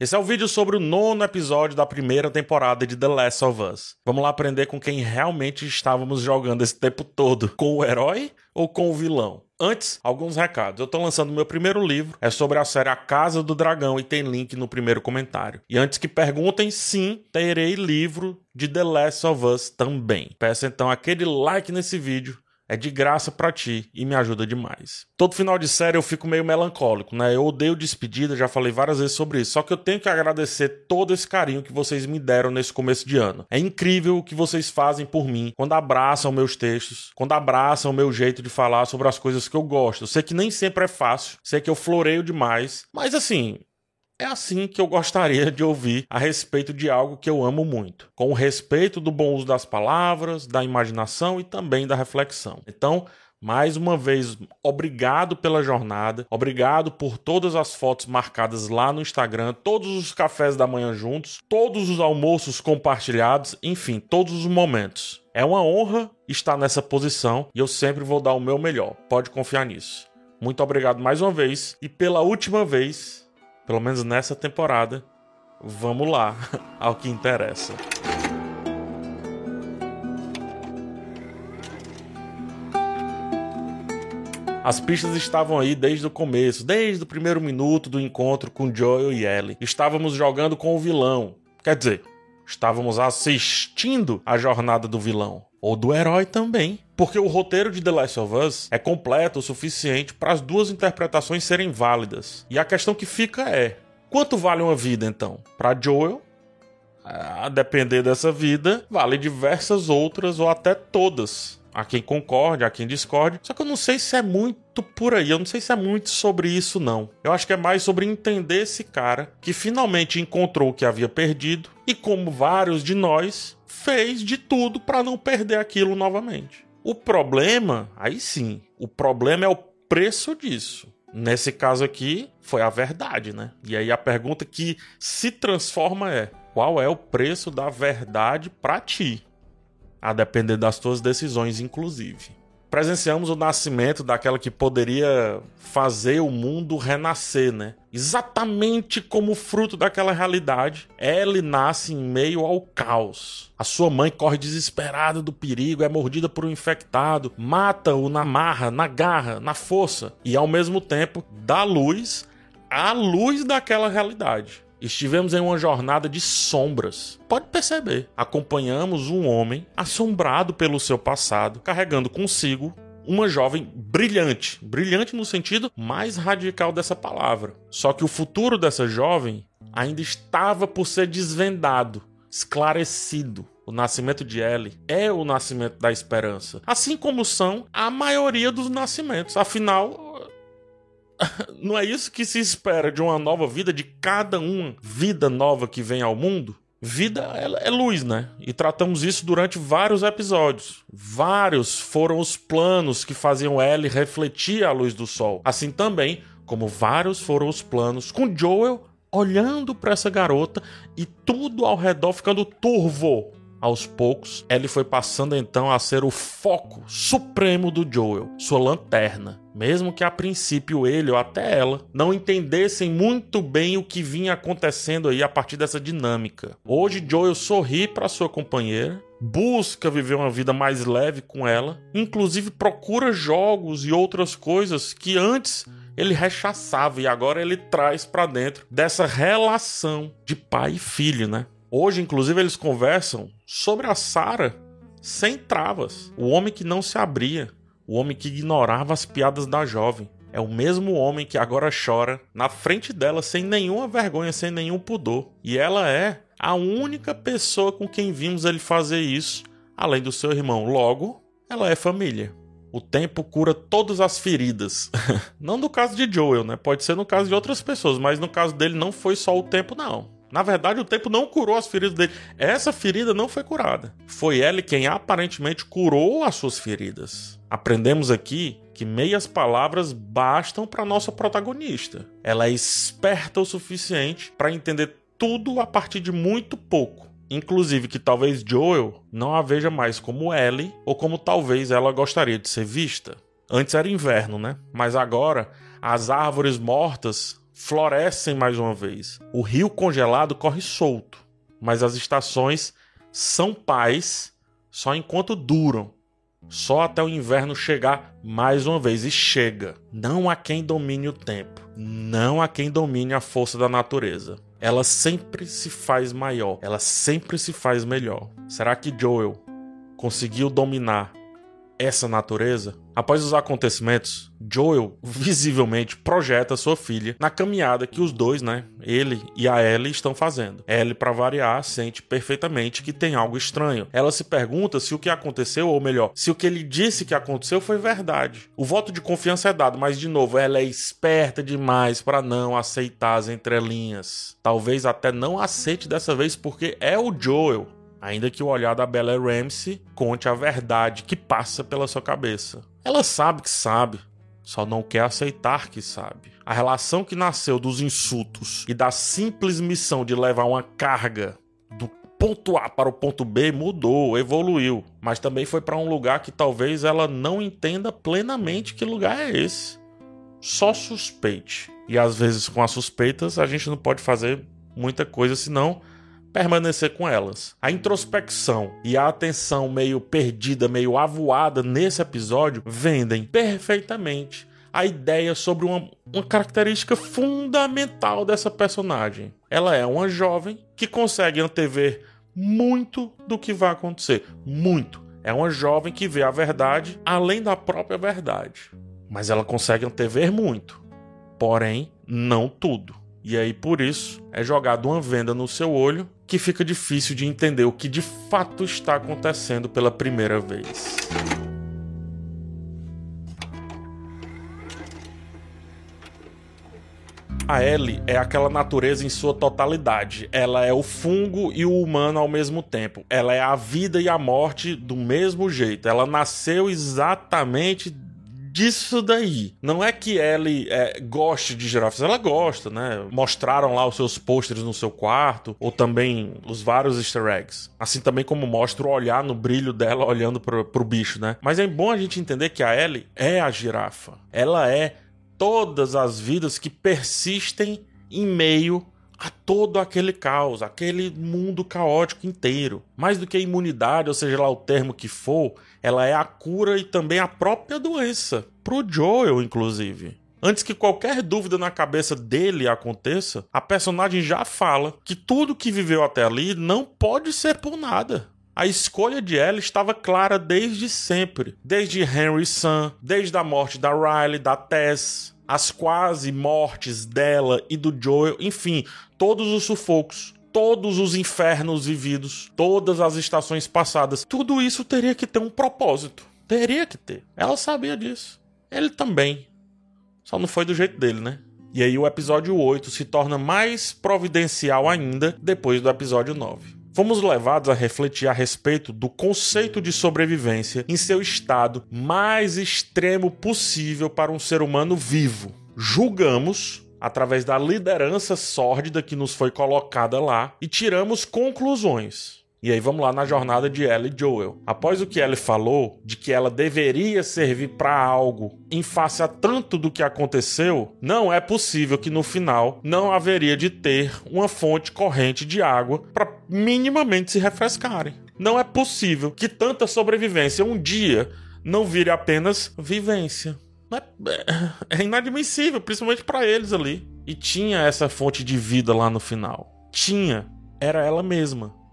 Esse é o vídeo sobre o nono episódio da primeira temporada de The Last of Us. Vamos lá aprender com quem realmente estávamos jogando esse tempo todo: com o herói ou com o vilão? Antes, alguns recados. Eu tô lançando meu primeiro livro, é sobre a série A Casa do Dragão e tem link no primeiro comentário. E antes que perguntem, sim, terei livro de The Last of Us também. Peço então aquele like nesse vídeo é de graça para ti e me ajuda demais. Todo final de série eu fico meio melancólico, né? Eu odeio despedida, já falei várias vezes sobre isso. Só que eu tenho que agradecer todo esse carinho que vocês me deram nesse começo de ano. É incrível o que vocês fazem por mim quando abraçam meus textos, quando abraçam o meu jeito de falar sobre as coisas que eu gosto. Eu sei que nem sempre é fácil, sei que eu floreio demais, mas assim, é assim que eu gostaria de ouvir a respeito de algo que eu amo muito, com o respeito do bom uso das palavras, da imaginação e também da reflexão. Então, mais uma vez, obrigado pela jornada, obrigado por todas as fotos marcadas lá no Instagram, todos os cafés da manhã juntos, todos os almoços compartilhados, enfim, todos os momentos. É uma honra estar nessa posição e eu sempre vou dar o meu melhor, pode confiar nisso. Muito obrigado mais uma vez e pela última vez pelo menos nessa temporada, vamos lá ao que interessa. As pistas estavam aí desde o começo, desde o primeiro minuto do encontro com Joel e Ellie. Estávamos jogando com o vilão. Quer dizer, estávamos assistindo a jornada do vilão. Ou do herói também. Porque o roteiro de The Last of Us é completo o suficiente para as duas interpretações serem válidas. E a questão que fica é: quanto vale uma vida então? Para Joel, a depender dessa vida, vale diversas outras ou até todas. Há quem concorde, há quem discorde. Só que eu não sei se é muito por aí. Eu não sei se é muito sobre isso, não. Eu acho que é mais sobre entender esse cara que finalmente encontrou o que havia perdido e, como vários de nós, fez de tudo para não perder aquilo novamente. O problema, aí sim, o problema é o preço disso. Nesse caso aqui, foi a verdade, né? E aí a pergunta que se transforma é: qual é o preço da verdade para ti? A depender das tuas decisões, inclusive presenciamos o nascimento daquela que poderia fazer o mundo renascer, né? Exatamente como fruto daquela realidade, Ellie nasce em meio ao caos. A sua mãe corre desesperada do perigo, é mordida por um infectado, mata-o na marra, na garra, na força e ao mesmo tempo dá luz à luz daquela realidade. Estivemos em uma jornada de sombras. Pode perceber, acompanhamos um homem assombrado pelo seu passado, carregando consigo uma jovem brilhante, brilhante no sentido mais radical dessa palavra. Só que o futuro dessa jovem ainda estava por ser desvendado, esclarecido. O nascimento de Ellie é o nascimento da esperança, assim como são a maioria dos nascimentos. Afinal, não é isso que se espera de uma nova vida, de cada uma vida nova que vem ao mundo? Vida é, luz, né? E tratamos isso durante vários episódios. Vários foram os planos que faziam Ellie refletir a luz do sol. Assim também como vários foram os planos com Joel olhando para essa garota e tudo ao redor ficando turvo aos poucos, Ellie foi passando então a ser o foco supremo do Joel, sua lanterna. Mesmo que a princípio ele ou até ela não entendessem muito bem o que vinha acontecendo aí a partir dessa dinâmica. Hoje Joel sorri para sua companheira, busca viver uma vida mais leve com ela, inclusive procura jogos e outras coisas que antes ele rechaçava e agora ele traz para dentro dessa relação de pai e filho, né? Hoje, inclusive, eles conversam sobre a Sara sem travas. O homem que não se abria, o homem que ignorava as piadas da jovem. É o mesmo homem que agora chora na frente dela sem nenhuma vergonha, sem nenhum pudor. E ela é a única pessoa com quem vimos ele fazer isso, além do seu irmão. Logo, ela é família. O tempo cura todas as feridas. não no caso de Joel, né? Pode ser no caso de outras pessoas, mas no caso dele não foi só o tempo, não. Na verdade, o tempo não curou as feridas dele. Essa ferida não foi curada. Foi ele quem aparentemente curou as suas feridas. Aprendemos aqui que meias palavras bastam para nossa protagonista. Ela é esperta o suficiente para entender tudo a partir de muito pouco. Inclusive que talvez Joel não a veja mais como Ellie ou como talvez ela gostaria de ser vista. Antes era inverno, né? Mas agora as árvores mortas florescem mais uma vez. O rio congelado corre solto, mas as estações são pais só enquanto duram. Só até o inverno chegar mais uma vez. E chega. Não há quem domine o tempo. Não há quem domine a força da natureza. Ela sempre se faz maior. Ela sempre se faz melhor. Será que Joel conseguiu dominar essa natureza? Após os acontecimentos, Joel visivelmente projeta sua filha na caminhada que os dois, né, ele e a Ellie estão fazendo. Ellie, para variar, sente perfeitamente que tem algo estranho. Ela se pergunta se o que aconteceu, ou melhor, se o que ele disse que aconteceu foi verdade. O voto de confiança é dado, mas de novo, ela é esperta demais para não aceitar as entrelinhas. Talvez até não aceite dessa vez porque é o Joel ainda que o olhar da Bella Ramsey conte a verdade que passa pela sua cabeça. Ela sabe que sabe, só não quer aceitar que sabe. A relação que nasceu dos insultos e da simples missão de levar uma carga do ponto A para o ponto B mudou, evoluiu, mas também foi para um lugar que talvez ela não entenda plenamente que lugar é esse. Só suspeite. E às vezes com as suspeitas a gente não pode fazer muita coisa senão permanecer com elas. A introspecção e a atenção meio perdida, meio avoada nesse episódio vendem perfeitamente a ideia sobre uma, uma característica fundamental dessa personagem. Ela é uma jovem que consegue antever muito do que vai acontecer. Muito. É uma jovem que vê a verdade além da própria verdade. Mas ela consegue antever muito. Porém, não tudo. E aí, por isso, é jogado uma venda no seu olho que fica difícil de entender o que de fato está acontecendo pela primeira vez. A Ellie é aquela natureza em sua totalidade. Ela é o fungo e o humano ao mesmo tempo. Ela é a vida e a morte do mesmo jeito. Ela nasceu exatamente disso daí. Não é que Ellie é, goste de girafas, ela gosta, né? Mostraram lá os seus pôsteres no seu quarto, ou também os vários easter eggs. Assim também como mostra o olhar no brilho dela olhando pro, pro bicho, né? Mas é bom a gente entender que a Ellie é a girafa. Ela é todas as vidas que persistem em meio a todo aquele caos, aquele mundo caótico inteiro. Mais do que a imunidade, ou seja lá o termo que for, ela é a cura e também a própria doença. Pro Joel, inclusive. Antes que qualquer dúvida na cabeça dele aconteça, a personagem já fala que tudo que viveu até ali não pode ser por nada. A escolha de ela estava clara desde sempre, desde Henry Sun, desde a morte da Riley, da Tess, as quase mortes dela e do Joel, enfim, todos os sufocos, todos os infernos vividos, todas as estações passadas, tudo isso teria que ter um propósito. Teria que ter. Ela sabia disso. Ele também. Só não foi do jeito dele, né? E aí o episódio 8 se torna mais providencial ainda depois do episódio 9 fomos levados a refletir a respeito do conceito de sobrevivência em seu estado mais extremo possível para um ser humano vivo. Julgamos através da liderança sórdida que nos foi colocada lá e tiramos conclusões. E aí vamos lá na jornada de Ellie e Joel. Após o que Ellie falou de que ela deveria servir para algo em face a tanto do que aconteceu, não é possível que no final não haveria de ter uma fonte corrente de água para minimamente se refrescarem. Não é possível que tanta sobrevivência um dia não vire apenas vivência. É, é inadmissível, principalmente para eles ali. E tinha essa fonte de vida lá no final. Tinha. Era ela mesma.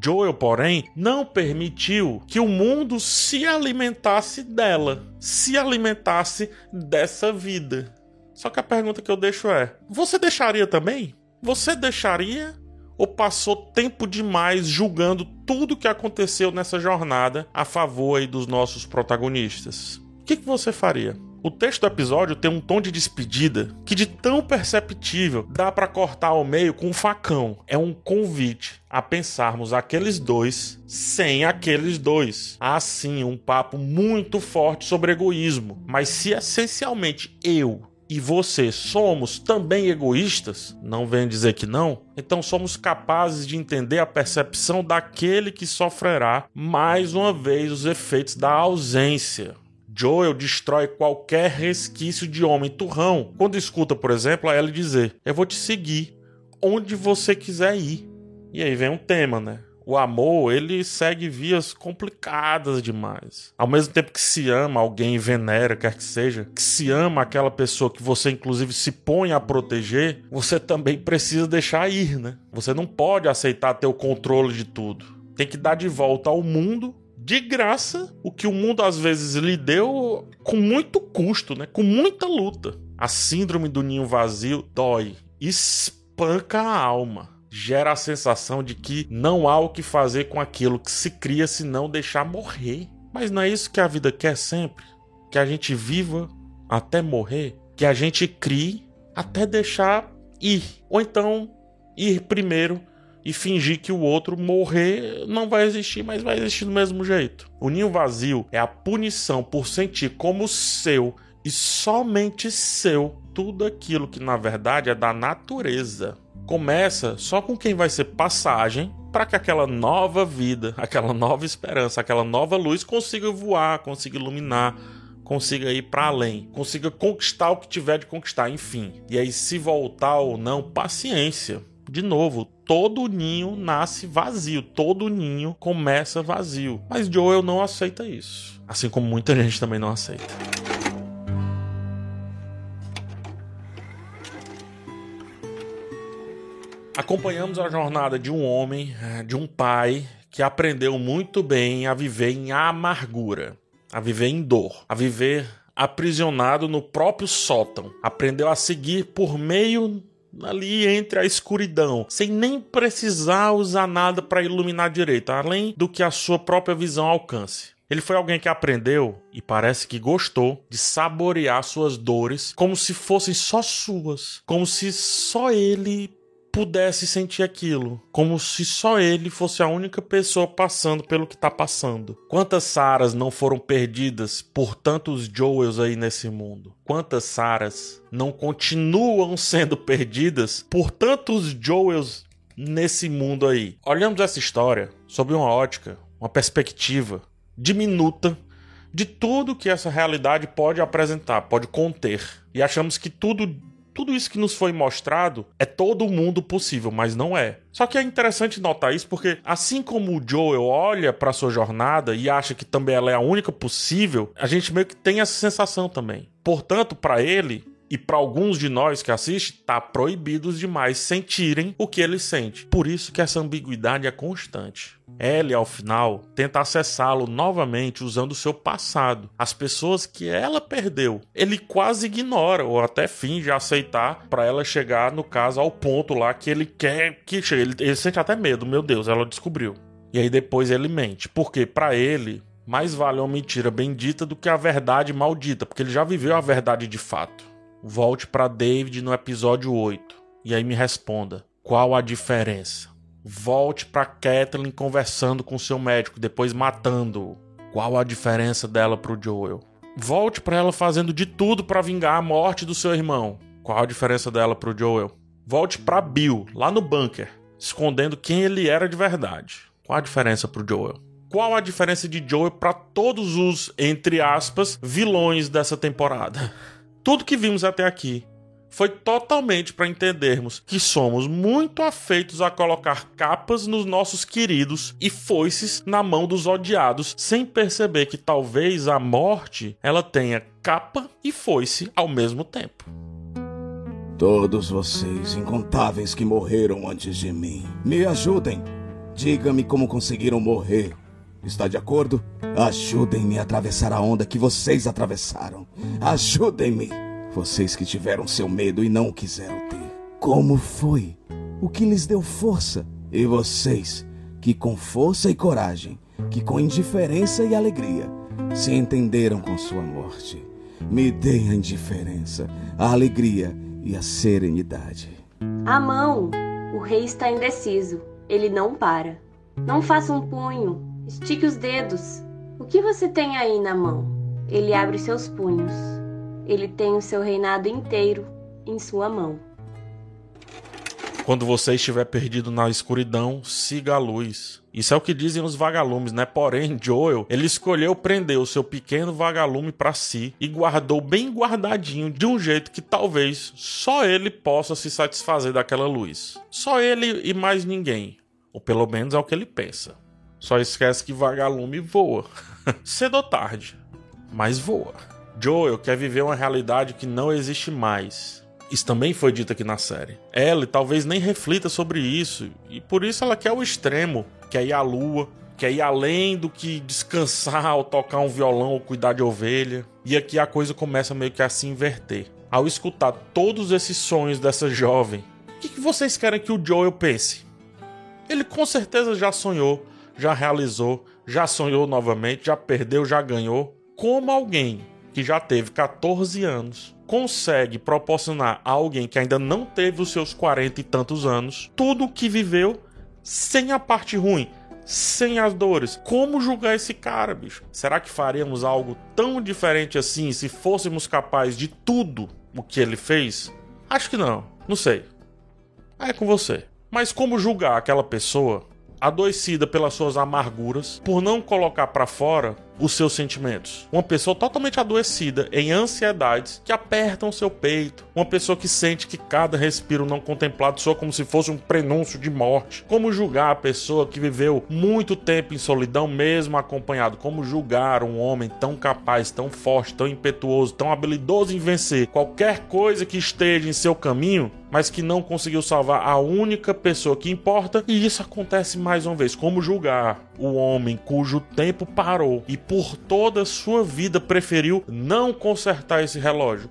Joel, porém, não permitiu que o mundo se alimentasse dela, se alimentasse dessa vida. Só que a pergunta que eu deixo é: você deixaria também? Você deixaria ou passou tempo demais julgando tudo que aconteceu nessa jornada a favor dos nossos protagonistas? O que, que você faria? O texto do episódio tem um tom de despedida que, de tão perceptível, dá para cortar ao meio com um facão. É um convite a pensarmos aqueles dois sem aqueles dois. Há sim um papo muito forte sobre egoísmo, mas se essencialmente eu e você somos também egoístas, não vem dizer que não, então somos capazes de entender a percepção daquele que sofrerá mais uma vez os efeitos da ausência Joel destrói qualquer resquício de homem turrão quando escuta, por exemplo, a Ellie dizer: Eu vou te seguir onde você quiser ir. E aí vem um tema, né? O amor, ele segue vias complicadas demais. Ao mesmo tempo que se ama alguém, venera, quer que seja, que se ama aquela pessoa que você inclusive se põe a proteger, você também precisa deixar ir, né? Você não pode aceitar ter o controle de tudo. Tem que dar de volta ao mundo de graça o que o mundo às vezes lhe deu com muito custo, né? Com muita luta. A síndrome do ninho vazio dói, espanca a alma gera a sensação de que não há o que fazer com aquilo que se cria se não deixar morrer. Mas não é isso que a vida quer sempre? Que a gente viva até morrer? Que a gente crie até deixar ir? Ou então ir primeiro e fingir que o outro morrer não vai existir, mas vai existir do mesmo jeito. O ninho vazio é a punição por sentir como seu e somente seu tudo aquilo que na verdade é da natureza começa só com quem vai ser passagem para que aquela nova vida, aquela nova esperança, aquela nova luz consiga voar, consiga iluminar, consiga ir para além, consiga conquistar o que tiver de conquistar, enfim. E aí se voltar ou não, paciência. De novo, todo ninho nasce vazio, todo ninho começa vazio. Mas Joel não aceita isso, assim como muita gente também não aceita. Acompanhamos a jornada de um homem, eh, de um pai que aprendeu muito bem a viver em amargura, a viver em dor, a viver aprisionado no próprio sótão. Aprendeu a seguir por meio ali entre a escuridão, sem nem precisar usar nada para iluminar direito, além do que a sua própria visão alcance. Ele foi alguém que aprendeu e parece que gostou de saborear suas dores como se fossem só suas, como se só ele pudesse sentir aquilo, como se só ele fosse a única pessoa passando pelo que tá passando. Quantas Saras não foram perdidas por tantos Joels aí nesse mundo? Quantas Saras não continuam sendo perdidas por tantos Joels nesse mundo aí? Olhamos essa história sob uma ótica, uma perspectiva diminuta de tudo que essa realidade pode apresentar, pode conter. E achamos que tudo tudo isso que nos foi mostrado é todo mundo possível, mas não é. Só que é interessante notar isso porque, assim como o Joel olha para sua jornada e acha que também ela é a única possível, a gente meio que tem essa sensação também. Portanto, para ele, e para alguns de nós que assistem, tá proibidos demais sentirem o que ele sente. Por isso que essa ambiguidade é constante. Ellie, ao final, tenta acessá-lo novamente usando o seu passado, as pessoas que ela perdeu. Ele quase ignora ou até finge aceitar para ela chegar, no caso, ao ponto lá que ele quer que chegue. Ele, ele sente até medo, meu Deus, ela descobriu. E aí depois ele mente, porque para ele mais vale uma mentira bendita do que a verdade maldita, porque ele já viveu a verdade de fato. Volte para David no episódio 8 e aí me responda: qual a diferença? Volte para Kathleen conversando com seu médico, depois matando-o. Qual a diferença dela pro Joel? Volte para ela fazendo de tudo para vingar a morte do seu irmão. Qual a diferença dela pro Joel? Volte para Bill, lá no bunker, escondendo quem ele era de verdade. Qual a diferença pro Joel? Qual a diferença de Joel para todos os, entre aspas, vilões dessa temporada? Tudo que vimos até aqui foi totalmente para entendermos que somos muito afeitos a colocar capas nos nossos queridos e foices na mão dos odiados, sem perceber que talvez a morte ela tenha capa e foice ao mesmo tempo. Todos vocês, incontáveis que morreram antes de mim, me ajudem. Diga-me como conseguiram morrer. Está de acordo? Ajudem-me a atravessar a onda que vocês atravessaram. Ajudem-me. Vocês que tiveram seu medo e não o quiseram ter. Como foi? O que lhes deu força? E vocês que com força e coragem, que com indiferença e alegria, se entenderam com sua morte. Me deem a indiferença, a alegria e a serenidade. A mão! O rei está indeciso. Ele não para. Não faça um punho, Estique os dedos. O que você tem aí na mão? Ele abre seus punhos. Ele tem o seu reinado inteiro em sua mão. Quando você estiver perdido na escuridão, siga a luz. Isso é o que dizem os vagalumes, né? Porém, Joel, ele escolheu prender o seu pequeno vagalume para si e guardou bem guardadinho de um jeito que talvez só ele possa se satisfazer daquela luz. Só ele e mais ninguém. Ou pelo menos é o que ele pensa. Só esquece que vagalume voa. Cedo ou tarde, mas voa. Joel quer viver uma realidade que não existe mais isso também foi dito aqui na série. Ellie talvez nem reflita sobre isso, e por isso ela quer o extremo, quer ir à lua, quer ir além do que descansar ou tocar um violão ou cuidar de ovelha. E aqui a coisa começa meio que a se inverter. Ao escutar todos esses sonhos dessa jovem, o que, vocês querem que o Joel pense? Ele com certeza já sonhou, já realizou, já sonhou novamente, já perdeu, já ganhou. Como alguém que já teve 14 anos consegue proporcionar a alguém que ainda não teve os seus 40 e tantos anos tudo o que viveu sem a parte ruim, sem as dores. Como julgar esse cara, bicho? Será que faríamos algo tão diferente assim se fôssemos capazes de tudo o que ele fez? Acho que não, não sei. É com você. Mas como julgar aquela pessoa adoecida pelas suas amarguras, por não colocar para fora os seus sentimentos. Uma pessoa totalmente adoecida em ansiedades que apertam seu peito. Uma pessoa que sente que cada respiro não contemplado soa como se fosse um prenúncio de morte. Como julgar a pessoa que viveu muito tempo em solidão, mesmo acompanhado? Como julgar um homem tão capaz, tão forte, tão impetuoso, tão habilidoso em vencer qualquer coisa que esteja em seu caminho? Mas que não conseguiu salvar a única pessoa que importa, e isso acontece mais uma vez. Como julgar o homem cujo tempo parou e por toda a sua vida preferiu não consertar esse relógio?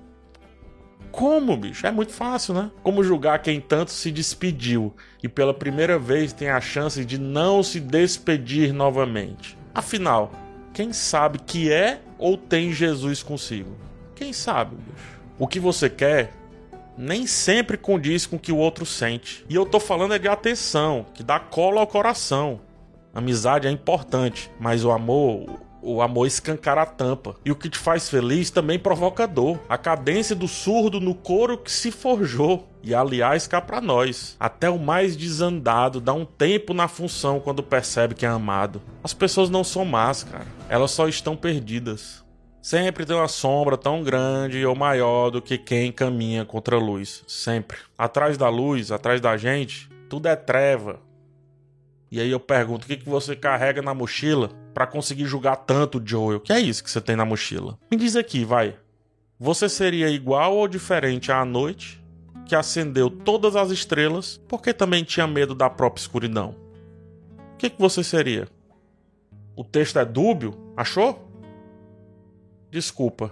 Como, bicho? É muito fácil, né? Como julgar quem tanto se despediu e pela primeira vez tem a chance de não se despedir novamente? Afinal, quem sabe que é ou tem Jesus consigo? Quem sabe, bicho? O que você quer nem sempre condiz com o que o outro sente. E eu tô falando é de atenção, que dá cola ao coração. Amizade é importante, mas o amor, o amor escancara a tampa. E o que te faz feliz também provoca dor. A cadência do surdo no couro que se forjou. E aliás, cá pra nós. Até o mais desandado dá um tempo na função quando percebe que é amado. As pessoas não são más, cara. Elas só estão perdidas. Sempre tem uma sombra tão grande ou maior do que quem caminha contra a luz. Sempre. Atrás da luz, atrás da gente, tudo é treva. E aí eu pergunto: o que, que você carrega na mochila para conseguir julgar tanto Joel? O que é isso que você tem na mochila? Me diz aqui, vai. Você seria igual ou diferente à noite que acendeu todas as estrelas porque também tinha medo da própria escuridão? O que, que você seria? O texto é dúbio? Achou? Desculpa.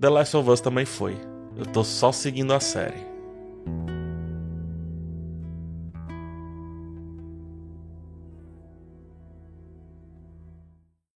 The Last of Us também foi. Eu tô só seguindo a série.